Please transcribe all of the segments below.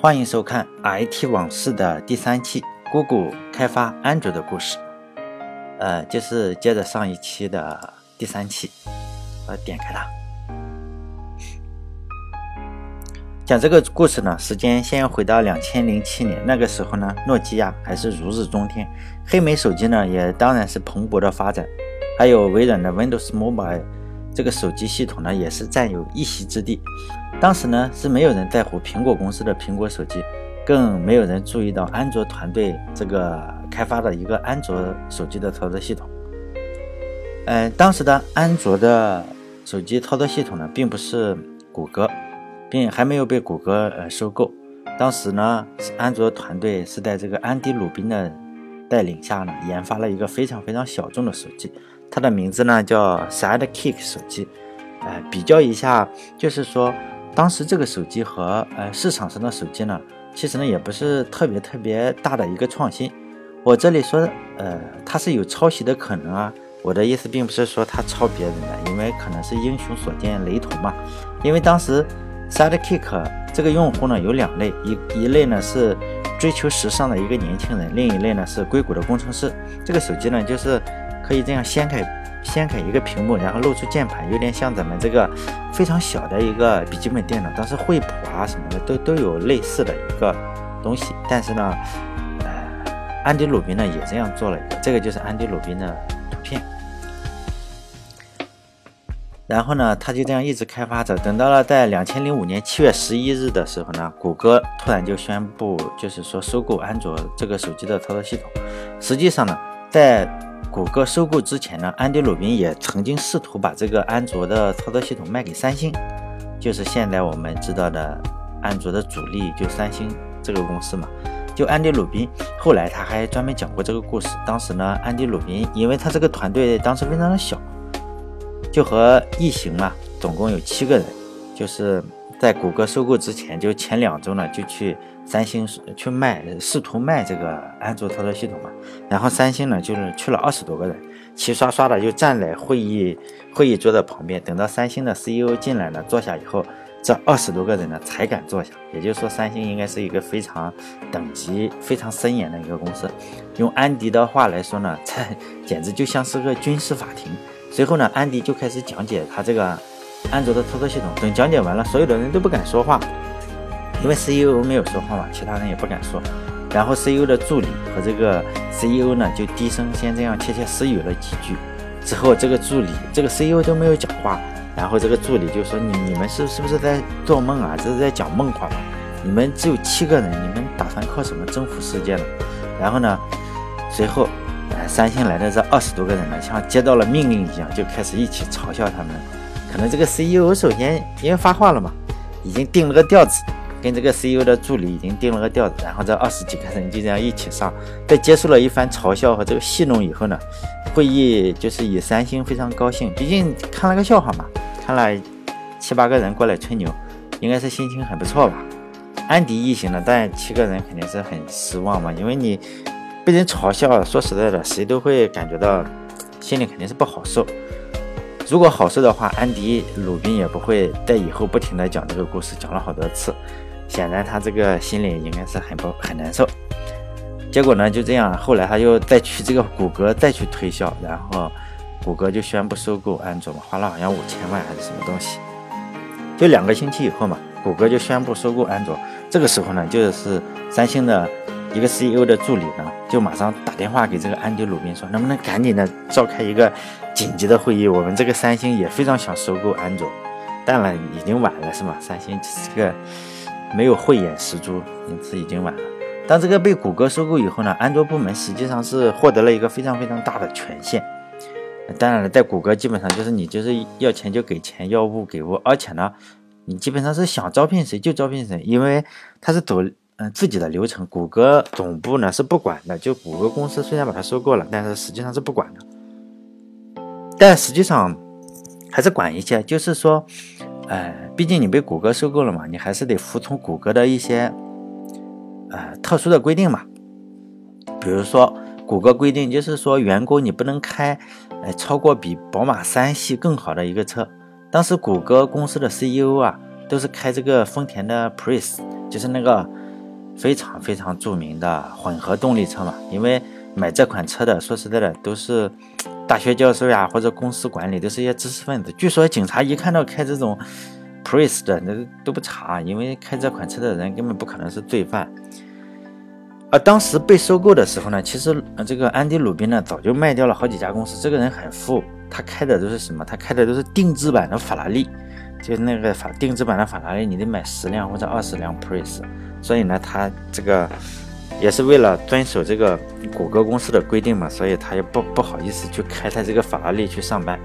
欢迎收看 IT 往事的第三期，姑姑开发安卓的故事。呃，就是接着上一期的第三期，我点开它。讲这个故事呢，时间先回到两千零七年，那个时候呢，诺基亚还是如日中天，黑莓手机呢也当然是蓬勃的发展，还有微软的 Windows Mobile 这个手机系统呢，也是占有一席之地。当时呢是没有人在乎苹果公司的苹果手机，更没有人注意到安卓团队这个开发的一个安卓手机的操作系统。呃，当时的安卓的手机操作系统呢，并不是谷歌，并还没有被谷歌呃收购。当时呢，安卓团队是在这个安迪鲁宾的带领下呢，研发了一个非常非常小众的手机，它的名字呢叫 Sidekick 手机。呃，比较一下，就是说。当时这个手机和呃市场上的手机呢，其实呢也不是特别特别大的一个创新。我这里说，呃，它是有抄袭的可能啊。我的意思并不是说它抄别人的，因为可能是英雄所见雷同嘛。因为当时 Sidekick 这个用户呢有两类，一一类呢是追求时尚的一个年轻人，另一类呢是硅谷的工程师。这个手机呢就是可以这样掀开。掀开一个屏幕，然后露出键盘，有点像咱们这个非常小的一个笔记本电脑。当时惠普啊什么的都都有类似的一个东西。但是呢，呃，安迪鲁宾呢也这样做了一个，这个就是安迪鲁宾的图片。然后呢，他就这样一直开发着，等到了在两千零五年七月十一日的时候呢，谷歌突然就宣布，就是说收购安卓这个手机的操作系统。实际上呢，在谷歌收购之前呢，安迪鲁宾也曾经试图把这个安卓的操作系统卖给三星，就是现在我们知道的安卓的主力就三星这个公司嘛。就安迪鲁宾后来他还专门讲过这个故事。当时呢，安迪鲁宾因为他这个团队当时非常的小，就和异形嘛，总共有七个人，就是在谷歌收购之前，就前两周呢就去。三星去卖，试图卖这个安卓操作系统嘛，然后三星呢就是去了二十多个人，齐刷刷的就站在会议会议桌的旁边，等到三星的 CEO 进来了，坐下以后，这二十多个人呢才敢坐下。也就是说，三星应该是一个非常等级非常森严的一个公司。用安迪的话来说呢，这简直就像是个军事法庭。随后呢，安迪就开始讲解他这个安卓的操作系统。等讲解完了，所有的人都不敢说话。因为 CEO 没有说话嘛，其他人也不敢说。然后 CEO 的助理和这个 CEO 呢，就低声先这样窃窃私语了几句。之后这个助理、这个 CEO 都没有讲话。然后这个助理就说：“你你们是是不是在做梦啊？这是在讲梦话吗？你们只有七个人，你们打算靠什么征服世界呢？”然后呢，随后，呃，三星来的这二十多个人呢，像接到了命令一样，就开始一起嘲笑他们。可能这个 CEO 首先因为发话了嘛，已经定了个调子。跟这个 CEO 的助理已经定了个调子，然后这二十几个人就这样一起上，在接受了一番嘲笑和这个戏弄以后呢，会议就是以三星非常高兴，毕竟看了个笑话嘛，看了七八个人过来吹牛，应该是心情很不错吧。安迪一行呢，但七个人肯定是很失望嘛，因为你被人嘲笑，说实在的，谁都会感觉到心里肯定是不好受。如果好受的话，安迪鲁宾也不会在以后不停的讲这个故事，讲了好多次。显然他这个心里应该是很不很难受，结果呢就这样，后来他又再去这个谷歌再去推销，然后谷歌就宣布收购安卓嘛，花了好像五千万还是什么东西，就两个星期以后嘛，谷歌就宣布收购安卓。这个时候呢，就是三星的一个 CEO 的助理呢，就马上打电话给这个安迪鲁宾说，能不能赶紧的召开一个紧急的会议？我们这个三星也非常想收购安卓，当然已经晚了是吗？三星这个。没有慧眼识珠，因此已经晚了。当这个被谷歌收购以后呢，安卓部门实际上是获得了一个非常非常大的权限。当然了，在谷歌基本上就是你就是要钱就给钱，要物给物，而且呢，你基本上是想招聘谁就招聘谁，因为它是走嗯自己的流程。谷歌总部呢是不管的，就谷歌公司虽然把它收购了，但是实际上是不管的。但实际上还是管一些，就是说。哎，毕竟你被谷歌收购了嘛，你还是得服从谷歌的一些呃特殊的规定嘛。比如说，谷歌规定就是说，员工你不能开呃超过比宝马三系更好的一个车。当时谷歌公司的 CEO 啊，都是开这个丰田的 Prius，就是那个非常非常著名的混合动力车嘛。因为买这款车的，说实在的，都是大学教授呀，或者公司管理，都是一些知识分子。据说警察一看到开这种 Prius 的，那都不查，因为开这款车的人根本不可能是罪犯。而当时被收购的时候呢，其实这个安迪·鲁宾呢，早就卖掉了好几家公司。这个人很富，他开的都是什么？他开的都是定制版的法拉利。就那个法定制版的法拉利，你得买十辆或者二十辆 Prius，所以呢，他这个也是为了遵守这个谷歌公司的规定嘛，所以他也不不好意思去开他这个法拉利去上班。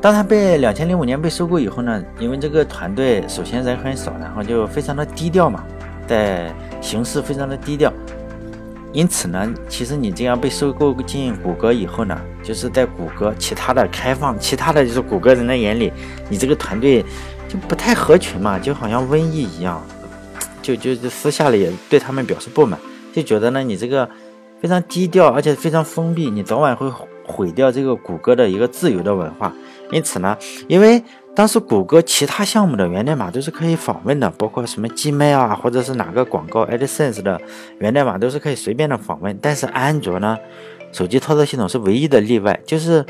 当他被两千零五年被收购以后呢，因为这个团队首先人很少，然后就非常的低调嘛，在行事非常的低调。因此呢，其实你这样被收购进谷歌以后呢，就是在谷歌其他的开放、其他的就是谷歌人的眼里，你这个团队就不太合群嘛，就好像瘟疫一样，就就就私下里也对他们表示不满，就觉得呢你这个非常低调，而且非常封闭，你早晚会毁掉这个谷歌的一个自由的文化。因此呢，因为当时谷歌其他项目的源代码都是可以访问的，包括什么 Gmail 啊，或者是哪个广告 AdSense 的源代码都是可以随便的访问。但是安卓呢，手机操作系统是唯一的例外，就是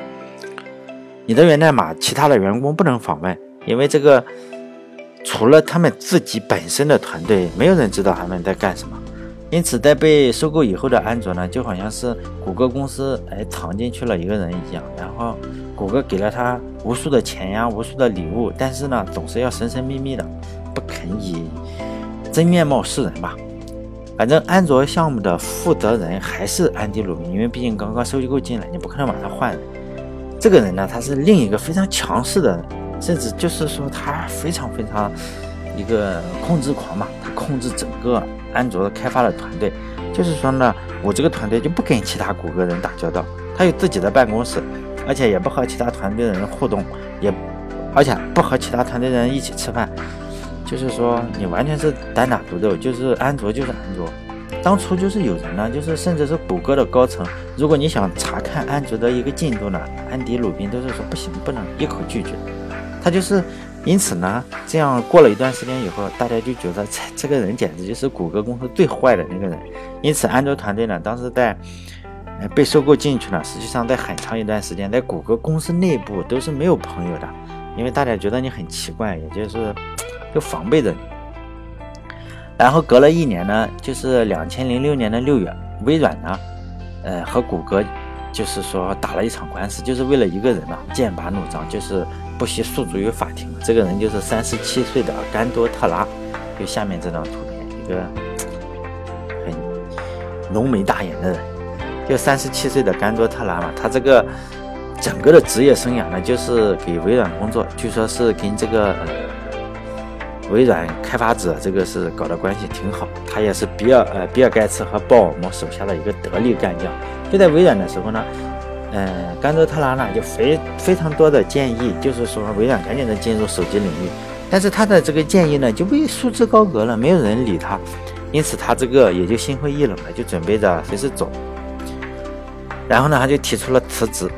你的源代码其他的员工不能访问，因为这个除了他们自己本身的团队，没有人知道他们在干什么。因此，在被收购以后的安卓呢，就好像是谷歌公司哎藏进去了一个人一样，然后谷歌给了他无数的钱呀，无数的礼物，但是呢，总是要神神秘秘的，不肯以真面貌示人吧。反正安卓项目的负责人还是安迪鲁，因为毕竟刚刚收购进来，你不可能把他换人。这个人呢，他是另一个非常强势的，甚至就是说他非常非常一个控制狂嘛，他控制整个。安卓的开发的团队，就是说呢，我这个团队就不跟其他谷歌人打交道，他有自己的办公室，而且也不和其他团队的人互动，也而且不和其他团队的人一起吃饭，就是说你完全是单打独斗，就是安卓就是安卓。当初就是有人呢，就是甚至是谷歌的高层，如果你想查看安卓的一个进度呢，安迪鲁宾都是说不行，不能一口拒绝，他就是。因此呢，这样过了一段时间以后，大家就觉得这这个人简直就是谷歌公司最坏的那个人。因此，安卓团队呢，当时在被收购进去了。实际上，在很长一段时间，在谷歌公司内部都是没有朋友的，因为大家觉得你很奇怪，也就是就防备着你。然后隔了一年呢，就是两千零六年的六月，微软呢，呃，和谷歌就是说打了一场官司，就是为了一个人嘛，剑拔弩张，就是。不惜诉诸于法庭，这个人就是三十七岁的甘多特拉，就下面这张图片，一个很浓眉大眼的人，就三十七岁的甘多特拉嘛，他这个整个的职业生涯呢，就是给微软工作，据说是跟这个呃微软开发者这个是搞的关系挺好，他也是比尔呃比尔盖茨和鲍尔默手下的一个得力干将，就在微软的时候呢。嗯，甘多特拉呢就非非常多的建议，就是说微软赶紧的进入手机领域，但是他的这个建议呢就被束之高阁了，没有人理他，因此他这个也就心灰意冷了，就准备着随时走。然后呢，他就提出了辞职，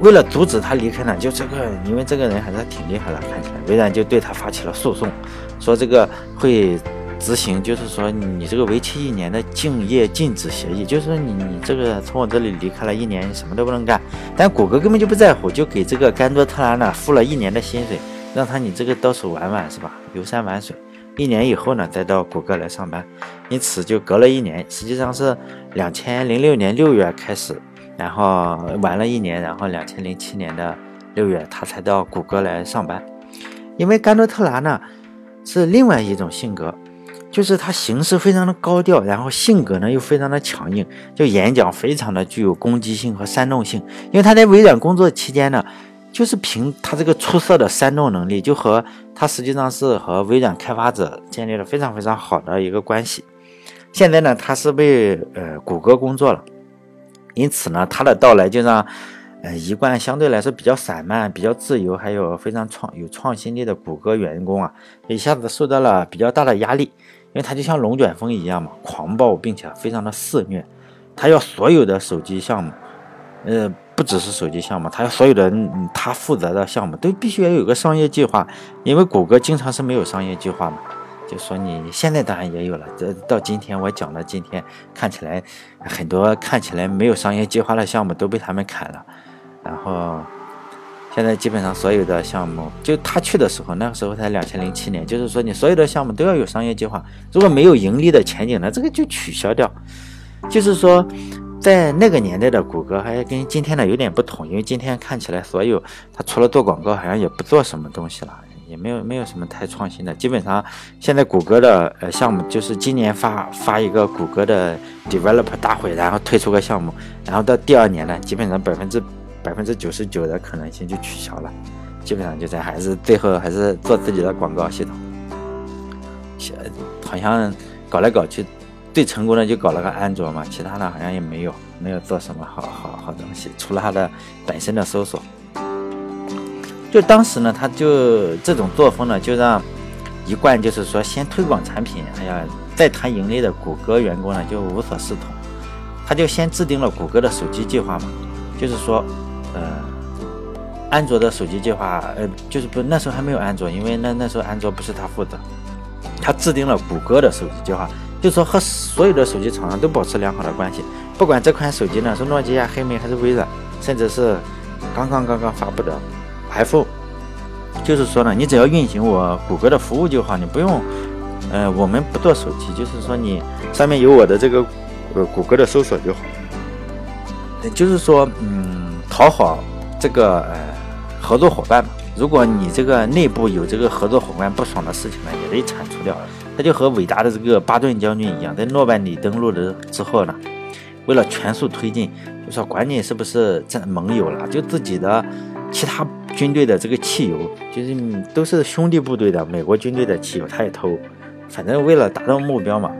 为了阻止他离开呢，就这个因为这个人还是挺厉害的，看起来微软就对他发起了诉讼，说这个会。执行就是说，你这个为期一年的竞业禁止协议，就是说你你这个从我这里离开了一年，你什么都不能干。但谷歌根本就不在乎，就给这个甘多特拉呢付了一年的薪水，让他你这个到处玩玩是吧？游山玩水，一年以后呢再到谷歌来上班。因此就隔了一年，实际上是两千零六年六月开始，然后玩了一年，然后两千零七年的六月他才到谷歌来上班。因为甘多特拉呢是另外一种性格。就是他行事非常的高调，然后性格呢又非常的强硬，就演讲非常的具有攻击性和煽动性。因为他在微软工作期间呢，就是凭他这个出色的煽动能力，就和他实际上是和微软开发者建立了非常非常好的一个关系。现在呢，他是为呃谷歌工作了，因此呢，他的到来就让呃一贯相对来说比较散漫、比较自由，还有非常创有创新力的谷歌员工啊，一下子受到了比较大的压力。因为它就像龙卷风一样嘛，狂暴并且非常的肆虐，它要所有的手机项目，呃，不只是手机项目，它要所有的它负责的项目都必须要有个商业计划，因为谷歌经常是没有商业计划嘛，就说你现在当然也有了。这到今天我讲的今天看起来很多看起来没有商业计划的项目都被他们砍了，然后现在基本上所有的项目，就他去的时候，那个时候才两千零七年，就是说你所有的项目都要有商业计划，如果没有盈利的前景呢，这个就取消掉。就是说，在那个年代的谷歌还跟今天的有点不同，因为今天看起来所有它除了做广告，好像也不做什么东西了。也没有没有什么太创新的，基本上现在谷歌的呃项目就是今年发发一个谷歌的 developer 大会，然后推出个项目，然后到第二年呢，基本上百分之百分之九十九的可能性就取消了，基本上就在还是最后还是做自己的广告系统，好像搞来搞去最成功的就搞了个安卓嘛，其他的好像也没有没有做什么好好好东西，除了它的本身的搜索。就当时呢，他就这种作风呢，就让一贯就是说先推广产品，哎呀，再谈盈利的谷歌员工呢就无所适从。他就先制定了谷歌的手机计划嘛，就是说，呃，安卓的手机计划，呃，就是不那时候还没有安卓，因为那那时候安卓不是他负责，他制定了谷歌的手机计划，就是说和所有的手机厂商都保持良好的关系，不管这款手机呢是诺基亚、黑莓还是微软，甚至是刚刚刚刚发布的。iPhone，就是说呢，你只要运行我谷歌的服务就好，你不用，呃，我们不做手机，就是说你上面有我的这个呃谷歌的搜索就好。就是说，嗯，讨好这个呃合作伙伴嘛。如果你这个内部有这个合作伙伴不爽的事情呢，也得铲除掉。他就和伟大的这个巴顿将军一样，在诺曼底登陆的之后呢，为了全速推进，就说管你是不是战盟友了，就自己的其他。军队的这个汽油就是都是兄弟部队的美国军队的汽油，他也偷。反正为了达到目标嘛，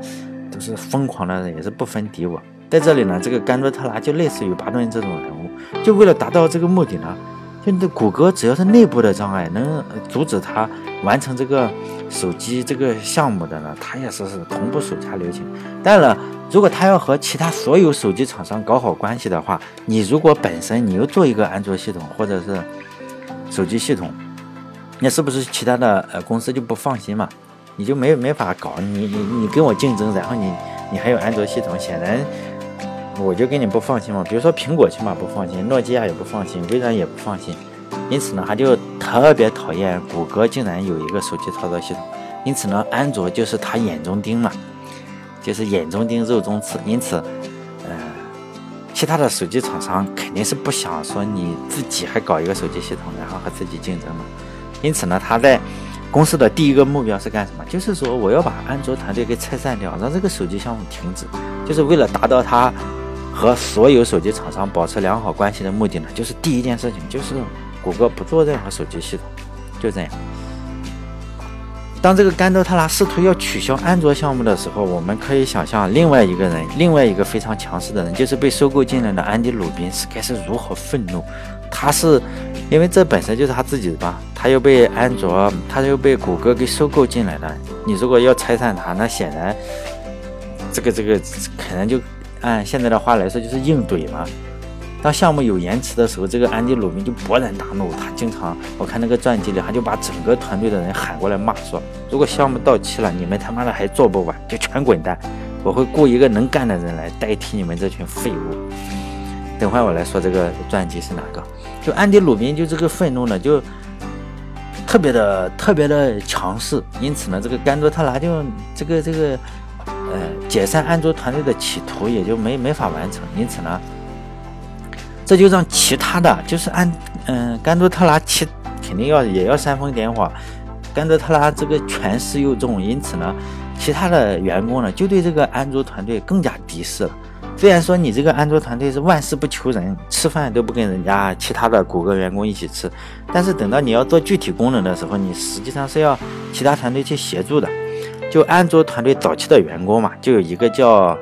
都是疯狂的，也是不分敌我。在这里呢，这个甘多特拉就类似于巴顿这种人物，就为了达到这个目的呢，就这谷歌只要是内部的障碍能阻止他完成这个手机这个项目的呢，他也是是同步手下留情。当然了，如果他要和其他所有手机厂商搞好关系的话，你如果本身你又做一个安卓系统，或者是手机系统，那是不是其他的呃公司就不放心嘛？你就没没法搞，你你你跟我竞争，然后你你还有安卓系统，显然我就跟你不放心嘛。比如说苹果起码不放心，诺基亚也不放心，微软也不放心，因此呢，他就特别讨厌谷歌竟然有一个手机操作系统，因此呢，安卓就是他眼中钉嘛，就是眼中钉肉中刺，因此。嗯其他的手机厂商肯定是不想说你自己还搞一个手机系统，然后和自己竞争嘛。因此呢，他在公司的第一个目标是干什么？就是说我要把安卓团队给拆散掉，让这个手机项目停止。就是为了达到他和所有手机厂商保持良好关系的目的呢。就是第一件事情，就是谷歌不做任何手机系统，就这样。当这个甘多特拉试图要取消安卓项目的时候，我们可以想象另外一个人，另外一个非常强势的人，就是被收购进来的安迪鲁宾是该是如何愤怒。他是因为这本身就是他自己的吧，他又被安卓，他又被谷歌给收购进来了。你如果要拆散他，那显然这个这个可能就按现在的话来说就是硬怼嘛。当项目有延迟的时候，这个安迪鲁宾就勃然大怒。他经常，我看那个传记里，他就把整个团队的人喊过来骂说：“如果项目到期了，你们他妈的还做不完，就全滚蛋！我会雇一个能干的人来代替你们这群废物。”等会儿我来说这个传记是哪个。就安迪鲁宾就这个愤怒呢，就特别的特别的强势。因此呢，这个甘多特拉就这个这个呃解散安卓团队的企图也就没没法完成。因此呢。这就让其他的就是安嗯甘多特拉其肯定要也要煽风点火，甘多特拉这个权势又重，因此呢，其他的员工呢就对这个安卓团队更加敌视了。虽然说你这个安卓团队是万事不求人，吃饭都不跟人家其他的谷歌员工一起吃，但是等到你要做具体功能的时候，你实际上是要其他团队去协助的。就安卓团队早期的员工嘛，就有一个叫。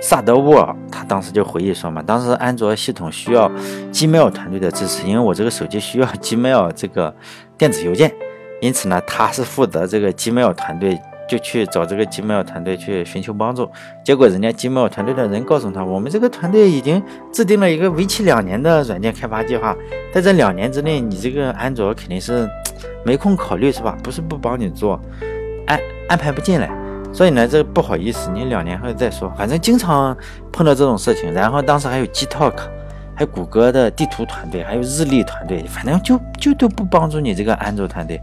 萨德沃尔他当时就回忆说嘛，当时安卓系统需要 Gmail 团队的支持，因为我这个手机需要 Gmail 这个电子邮件，因此呢，他是负责这个 Gmail 团队，就去找这个 Gmail 团队去寻求帮助。结果人家 Gmail 团队的人告诉他，我们这个团队已经制定了一个为期两年的软件开发计划，在这两年之内，你这个安卓肯定是没空考虑是吧？不是不帮你做，安安排不进来，所以呢，这不好意思，你两年后再说。反正经常碰到这种事情。然后当时还有 Gtalk，还有谷歌的地图团队，还有日历团队，反正就就都不帮助你这个安卓团队。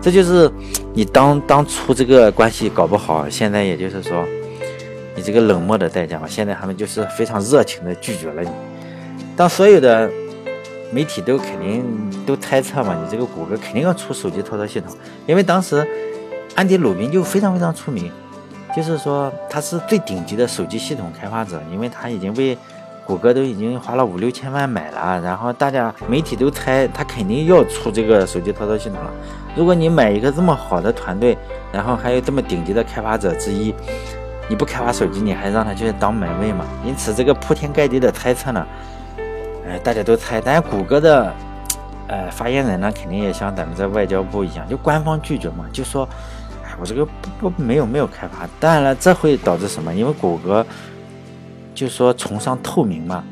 这就是你当当初这个关系搞不好，现在也就是说你这个冷漠的代价嘛。现在他们就是非常热情的拒绝了你。当所有的媒体都肯定都猜测嘛，你这个谷歌肯定要出手机操作系统，因为当时安迪鲁宾就非常非常出名，就是说他是最顶级的手机系统开发者，因为他已经被谷歌都已经花了五六千万买了，然后大家媒体都猜他肯定要出这个手机操作系统了。如果你买一个这么好的团队，然后还有这么顶级的开发者之一，你不开发手机，你还让他去当门卫吗？因此这个铺天盖地的猜测呢。哎，大家都猜，但是谷歌的，呃，发言人呢，肯定也像咱们这外交部一样，就官方拒绝嘛，就说，我这个不不没有没有开发。当然了，这会导致什么？因为谷歌就说崇尚透明嘛，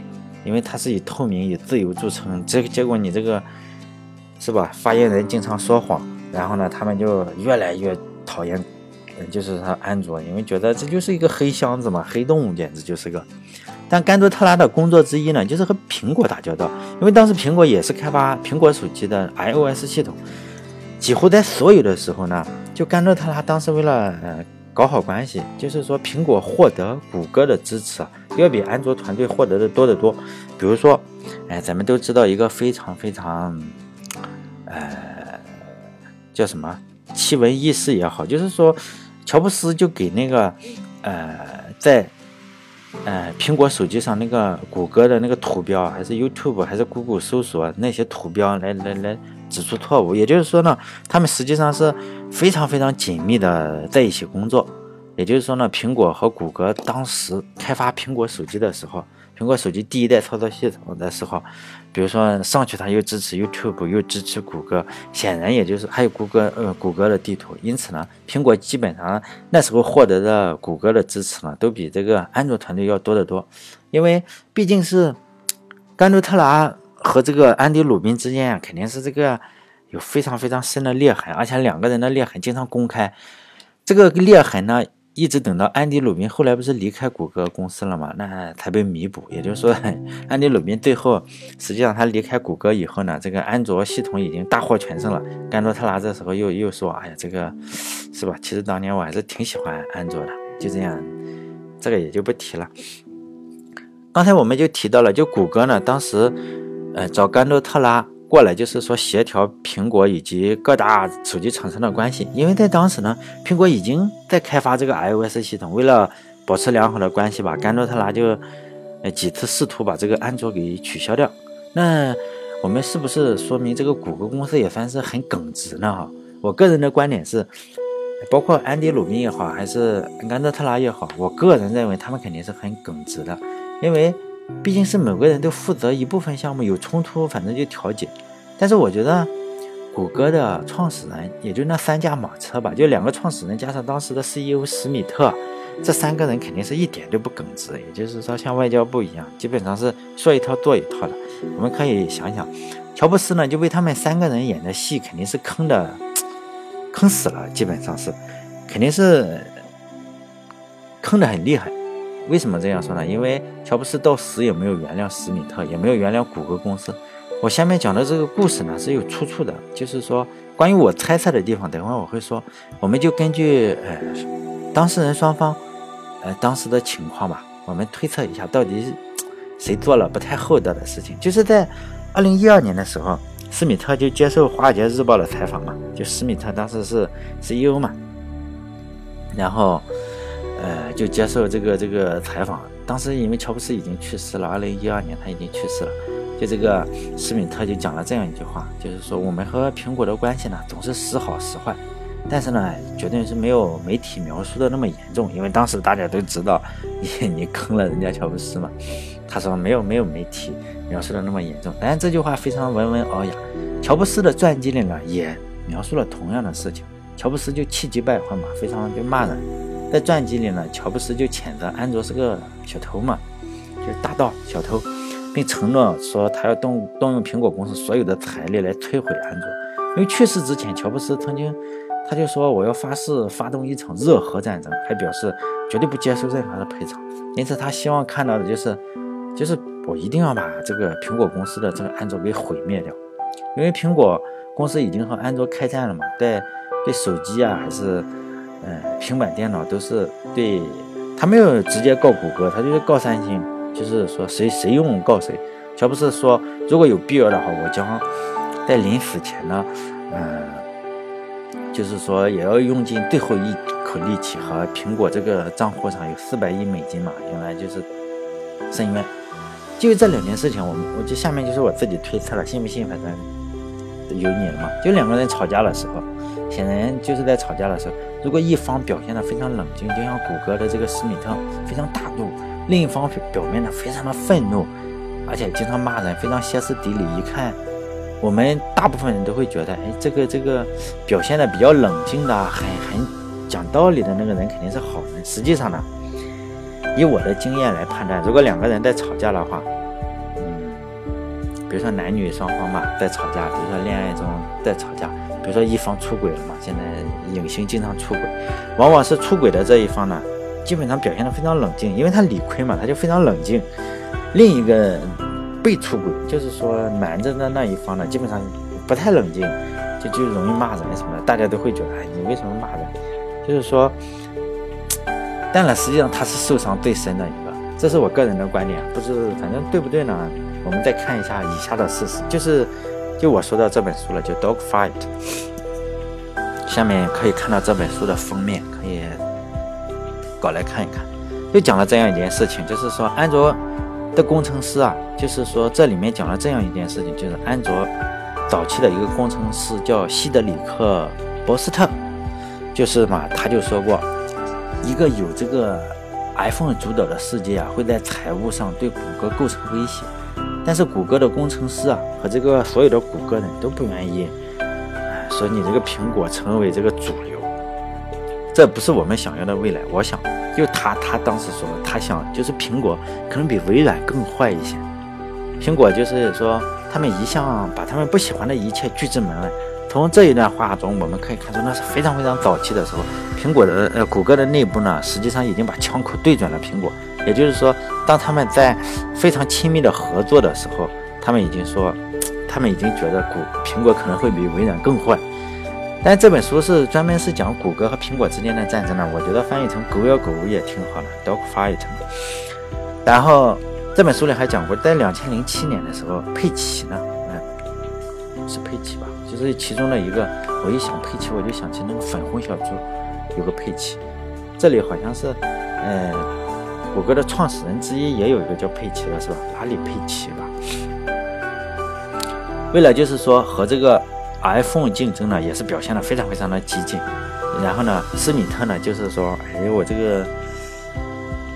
因为它是以透明、以自由著称。这个结果你这个是吧？发言人经常说谎，然后呢，他们就越来越讨厌，就是他安卓，因为觉得这就是一个黑箱子嘛，黑洞简直就是个。但甘多特拉的工作之一呢，就是和苹果打交道，因为当时苹果也是开发苹果手机的 iOS 系统，几乎在所有的时候呢，就甘多特拉当时为了呃搞好关系，就是说苹果获得谷歌的支持要比安卓团队获得的多得多。比如说，哎，咱们都知道一个非常非常，呃，叫什么奇闻异事也好，就是说乔布斯就给那个呃在。呃，苹果手机上那个谷歌的那个图标，还是 YouTube，还是 Google 搜索那些图标来来来指出错误。也就是说呢，他们实际上是非常非常紧密的在一起工作。也就是说呢，苹果和谷歌当时开发苹果手机的时候。苹果手机第一代操作系统的时候，比如说上去它又支持 YouTube，又支持谷歌，显然也就是还有谷歌呃谷歌的地图，因此呢，苹果基本上那时候获得的谷歌的支持呢，都比这个安卓团队要多得多，因为毕竟是甘多特拉和这个安迪鲁宾之间啊，肯定是这个有非常非常深的裂痕，而且两个人的裂痕经常公开，这个裂痕呢。一直等到安迪鲁宾后来不是离开谷歌公司了嘛，那才被弥补。也就是说，安迪鲁宾最后实际上他离开谷歌以后呢，这个安卓系统已经大获全胜了。甘多特拉这时候又又说：“哎呀，这个是吧？其实当年我还是挺喜欢安卓的。”就这样，这个也就不提了。刚才我们就提到了，就谷歌呢，当时呃找甘多特拉。过来就是说协调苹果以及各大手机厂商的关系，因为在当时呢，苹果已经在开发这个 iOS 系统，为了保持良好的关系吧，甘多特拉就几次试图把这个安卓给取消掉。那我们是不是说明这个谷歌公司也算是很耿直呢？哈，我个人的观点是，包括安迪鲁宾也好，还是甘多特拉也好，我个人认为他们肯定是很耿直的，因为毕竟是每个人都负责一部分项目，有冲突反正就调解。但是我觉得，谷歌的创始人也就那三驾马车吧，就两个创始人加上当时的 CEO 史密特，这三个人肯定是一点都不耿直。也就是说，像外交部一样，基本上是说一套做一套的。我们可以想想，乔布斯呢，就被他们三个人演的戏，肯定是坑的，坑死了，基本上是，肯定是坑的很厉害。为什么这样说呢？因为乔布斯到死也没有原谅史密特，也没有原谅谷歌公司。我下面讲的这个故事呢是有出处的，就是说关于我猜测的地方，等会儿我会说，我们就根据呃当事人双方呃当时的情况吧，我们推测一下到底 谁做了不太厚道的事情。就是在二零一二年的时候，施密特就接受《华尔街日报》的采访嘛，就施密特当时是 CEO 嘛，然后呃就接受这个这个采访，当时因为乔布斯已经去世了，二零一二年他已经去世了。就这个施密特就讲了这样一句话，就是说我们和苹果的关系呢总是时好时坏，但是呢绝对是没有媒体描述的那么严重，因为当时大家都知道你你坑了人家乔布斯嘛。他说没有没有媒体描述的那么严重，但是这句话非常文文尔雅。乔布斯的传记里呢也描述了同样的事情，乔布斯就气急败坏嘛，非常就骂人。在传记里呢，乔布斯就谴责安卓是个小偷嘛，就是大盗小偷。并承诺说，他要动动用苹果公司所有的财力来摧毁安卓。因为去世之前，乔布斯曾经他就说我要发誓发动一场热核战争，还表示绝对不接受任何的赔偿。因此，他希望看到的就是，就是我一定要把这个苹果公司的这个安卓给毁灭掉，因为苹果公司已经和安卓开战了嘛，在对手机啊还是嗯平板电脑都是对，他没有直接告谷歌，他就是告三星，就是说谁谁用告谁。乔布斯说，如果有必要的话，我将在临死前呢，嗯。就是说，也要用尽最后一口力气和苹果这个账户上有四百亿美金嘛，用来就是申冤。就这两件事情，我们我就下面就是我自己推测了，信不信反正由你了嘛。就两个人吵架的时候，显然就是在吵架的时候，如果一方表现的非常冷静，就像谷歌的这个史密特非常大度，另一方表面的非常的愤怒，而且经常骂人，非常歇斯底里，一看。我们大部分人都会觉得，哎，这个这个表现的比较冷静的、很很讲道理的那个人肯定是好人。实际上呢，以我的经验来判断，如果两个人在吵架的话，比如说男女双方嘛在吵架，比如说恋爱中在吵架，比如说一方出轨了嘛，现在影星经常出轨，往往是出轨的这一方呢，基本上表现的非常冷静，因为他理亏嘛，他就非常冷静。另一个。被出轨，就是说瞒着的那一方呢，基本上不太冷静，就就容易骂人什么的。大家都会觉得，哎，你为什么骂人？就是说，但呢，实际上他是受伤最深的一个，这是我个人的观点，不知反正对不对呢？我们再看一下以下的事实，就是就我说到这本书了，就《Dog Fight》，下面可以看到这本书的封面，可以搞来看一看，就讲了这样一件事情，就是说安卓。的工程师啊，就是说这里面讲了这样一件事情，就是安卓早期的一个工程师叫西德里克·博斯特，就是嘛，他就说过，一个有这个 iPhone 主导的世界啊，会在财务上对谷歌构成威胁，但是谷歌的工程师啊和这个所有的谷歌人都不愿意说你这个苹果成为这个主流，这不是我们想要的未来，我想。就他，他当时说，他想就是苹果可能比微软更坏一些。苹果就是说，他们一向把他们不喜欢的一切拒之门外。从这一段话中，我们可以看出，那是非常非常早期的时候，苹果的呃，谷歌的内部呢，实际上已经把枪口对准了苹果。也就是说，当他们在非常亲密的合作的时候，他们已经说，他们已经觉得谷苹果可能会比微软更坏。但这本书是专门是讲谷歌和苹果之间的战争的，我觉得翻译成“狗咬狗”也挺好的，“dog fight”。然后这本书里还讲过，在两千零七年的时候，佩奇呢，嗯，是佩奇吧？就是其中的一个。我一想佩奇，我就想起那个粉红小猪，有个佩奇。这里好像是，呃，谷歌的创始人之一也有一个叫佩奇的，是吧？拉里·佩奇吧。为了就是说和这个。iPhone 竞争呢，也是表现的非常非常的激进。然后呢，施密特呢，就是说，哎，我这个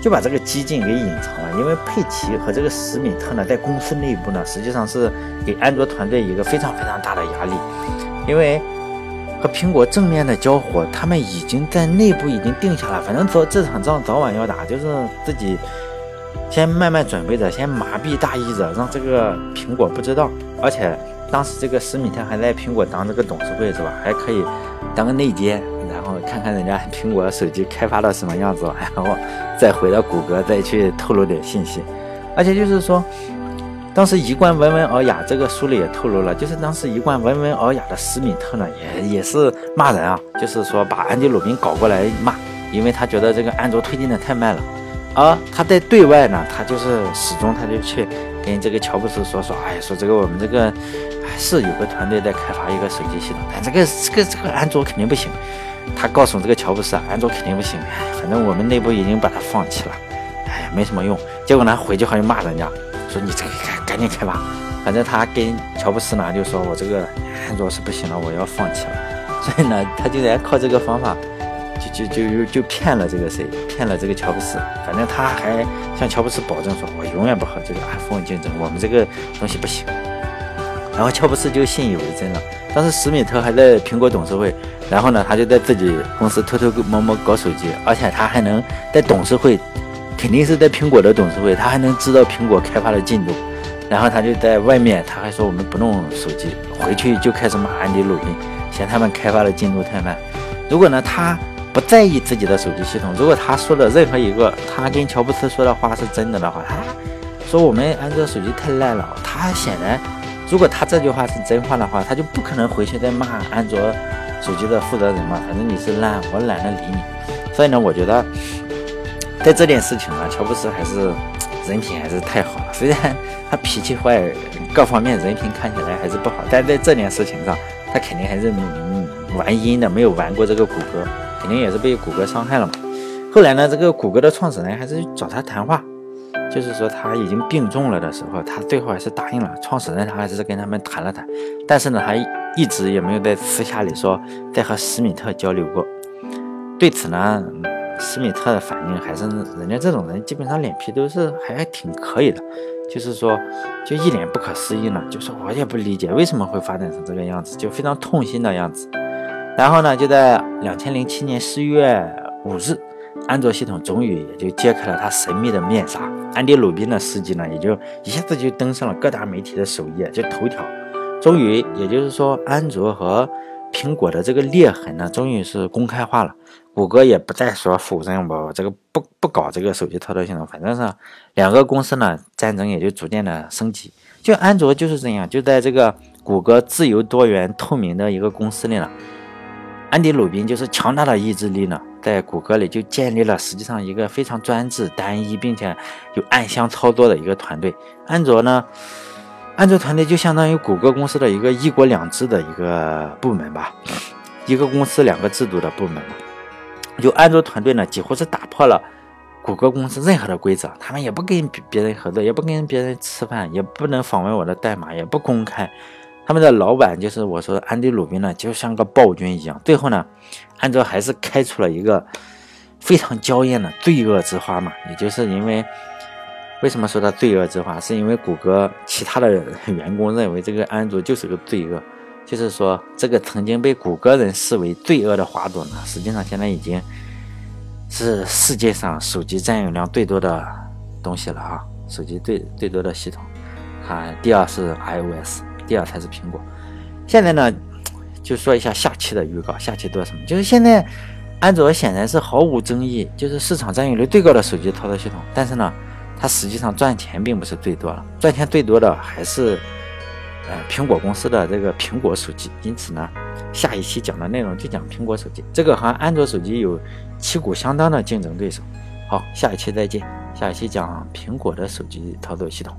就把这个激进给隐藏了。因为佩奇和这个施密特呢，在公司内部呢，实际上是给安卓团队一个非常非常大的压力。因为和苹果正面的交火，他们已经在内部已经定下了，反正早这场仗早晚要打，就是自己先慢慢准备着，先麻痹大意着，让这个苹果不知道，而且。当时这个施密特还在苹果当这个董事会是吧？还可以当个内奸，然后看看人家苹果手机开发到什么样子，然后再回到谷歌再去透露点信息。而且就是说，当时一贯温文尔雅，这个书里也透露了，就是当时一贯温文尔雅的施密特呢，也也是骂人啊，就是说把安迪鲁宾搞过来骂，因为他觉得这个安卓推进的太慢了。而他在对外呢，他就是始终他就去跟这个乔布斯说说，哎，说这个我们这个。是有个团队在开发一个手机系统，但这个这个这个安卓肯定不行。他告诉这个乔布斯啊，安卓肯定不行，反正我们内部已经把它放弃了，哎呀，没什么用。结果呢，回去好像骂人家，说你这个赶赶紧开发。反正他跟乔布斯呢就说，我这个安卓是不行了，我要放弃了。所以呢，他就在靠这个方法，就就就就骗了这个谁，骗了这个乔布斯。反正他还向乔布斯保证说，我永远不和这个 iPhone 竞争，我们这个东西不行。然后乔布斯就信以为真了。当时史密特还在苹果董事会，然后呢，他就在自己公司偷偷摸摸搞手机，而且他还能在董事会，肯定是在苹果的董事会，他还能知道苹果开发的进度。然后他就在外面，他还说我们不弄手机，回去就开始骂安迪鲁宾，嫌他们开发的进度太慢。如果呢他不在意自己的手机系统，如果他说的任何一个他跟乔布斯说的话是真的的话，他说我们安卓手机太烂了，他显然如果他这句话是真话的话，他就不可能回去再骂安卓手机的负责人嘛。反正你是烂，我懒得理你。所以呢，我觉得在这件事情上，乔布斯还是人品还是太好了。虽然他脾气坏，各方面人品看起来还是不好，但在这件事情上，他肯定还是嗯玩阴的，没有玩过这个谷歌。肯定也是被谷歌伤害了嘛。后来呢，这个谷歌的创始人还是找他谈话，就是说他已经病重了的时候，他最后还是答应了。创始人他还是跟他们谈了谈，但是呢，他一直也没有在私下里说在和史密特交流过。对此呢，史密特的反应还是人家这种人基本上脸皮都是还挺可以的，就是说就一脸不可思议呢，就说我也不理解为什么会发展成这个样子，就非常痛心的样子。然后呢，就在两千零七年十一月五日，安卓系统终于也就揭开了它神秘的面纱。安迪·鲁宾的事迹呢，也就一下子就登上了各大媒体的首页，就头条。终于，也就是说，安卓和苹果的这个裂痕呢，终于是公开化了。谷歌也不再说否认我这个不不搞这个手机操作系统，反正是两个公司呢，战争也就逐渐的升级。就安卓就是这样，就在这个谷歌自由、多元、透明的一个公司里呢。安迪·鲁宾就是强大的意志力呢，在谷歌里就建立了实际上一个非常专制、单一，并且有暗箱操作的一个团队。安卓呢，安卓团队就相当于谷歌公司的一个一国两制的一个部门吧，一个公司两个制度的部门嘛。就安卓团队呢，几乎是打破了谷歌公司任何的规则，他们也不跟别人合作，也不跟别人吃饭，也不能访问我的代码，也不公开。他们的老板就是我说的安迪·鲁宾呢，就像个暴君一样。最后呢，安卓还是开出了一个非常娇艳的罪恶之花嘛。也就是因为为什么说它罪恶之花，是因为谷歌其他的 员工认为这个安卓就是个罪恶，就是说这个曾经被谷歌人视为罪恶的花朵呢，实际上现在已经是世界上手机占有量最多的东西了啊，手机最最多的系统，啊，第二是 iOS。第二才是苹果。现在呢，就说一下下期的预告。下期做什么？就是现在，安卓显然是毫无争议，就是市场占有率最高的手机操作系统。但是呢，它实际上赚钱并不是最多了，赚钱最多的还是呃苹果公司的这个苹果手机。因此呢，下一期讲的内容就讲苹果手机，这个和安卓手机有旗鼓相当的竞争对手。好，下一期再见。下一期讲苹果的手机操作系统。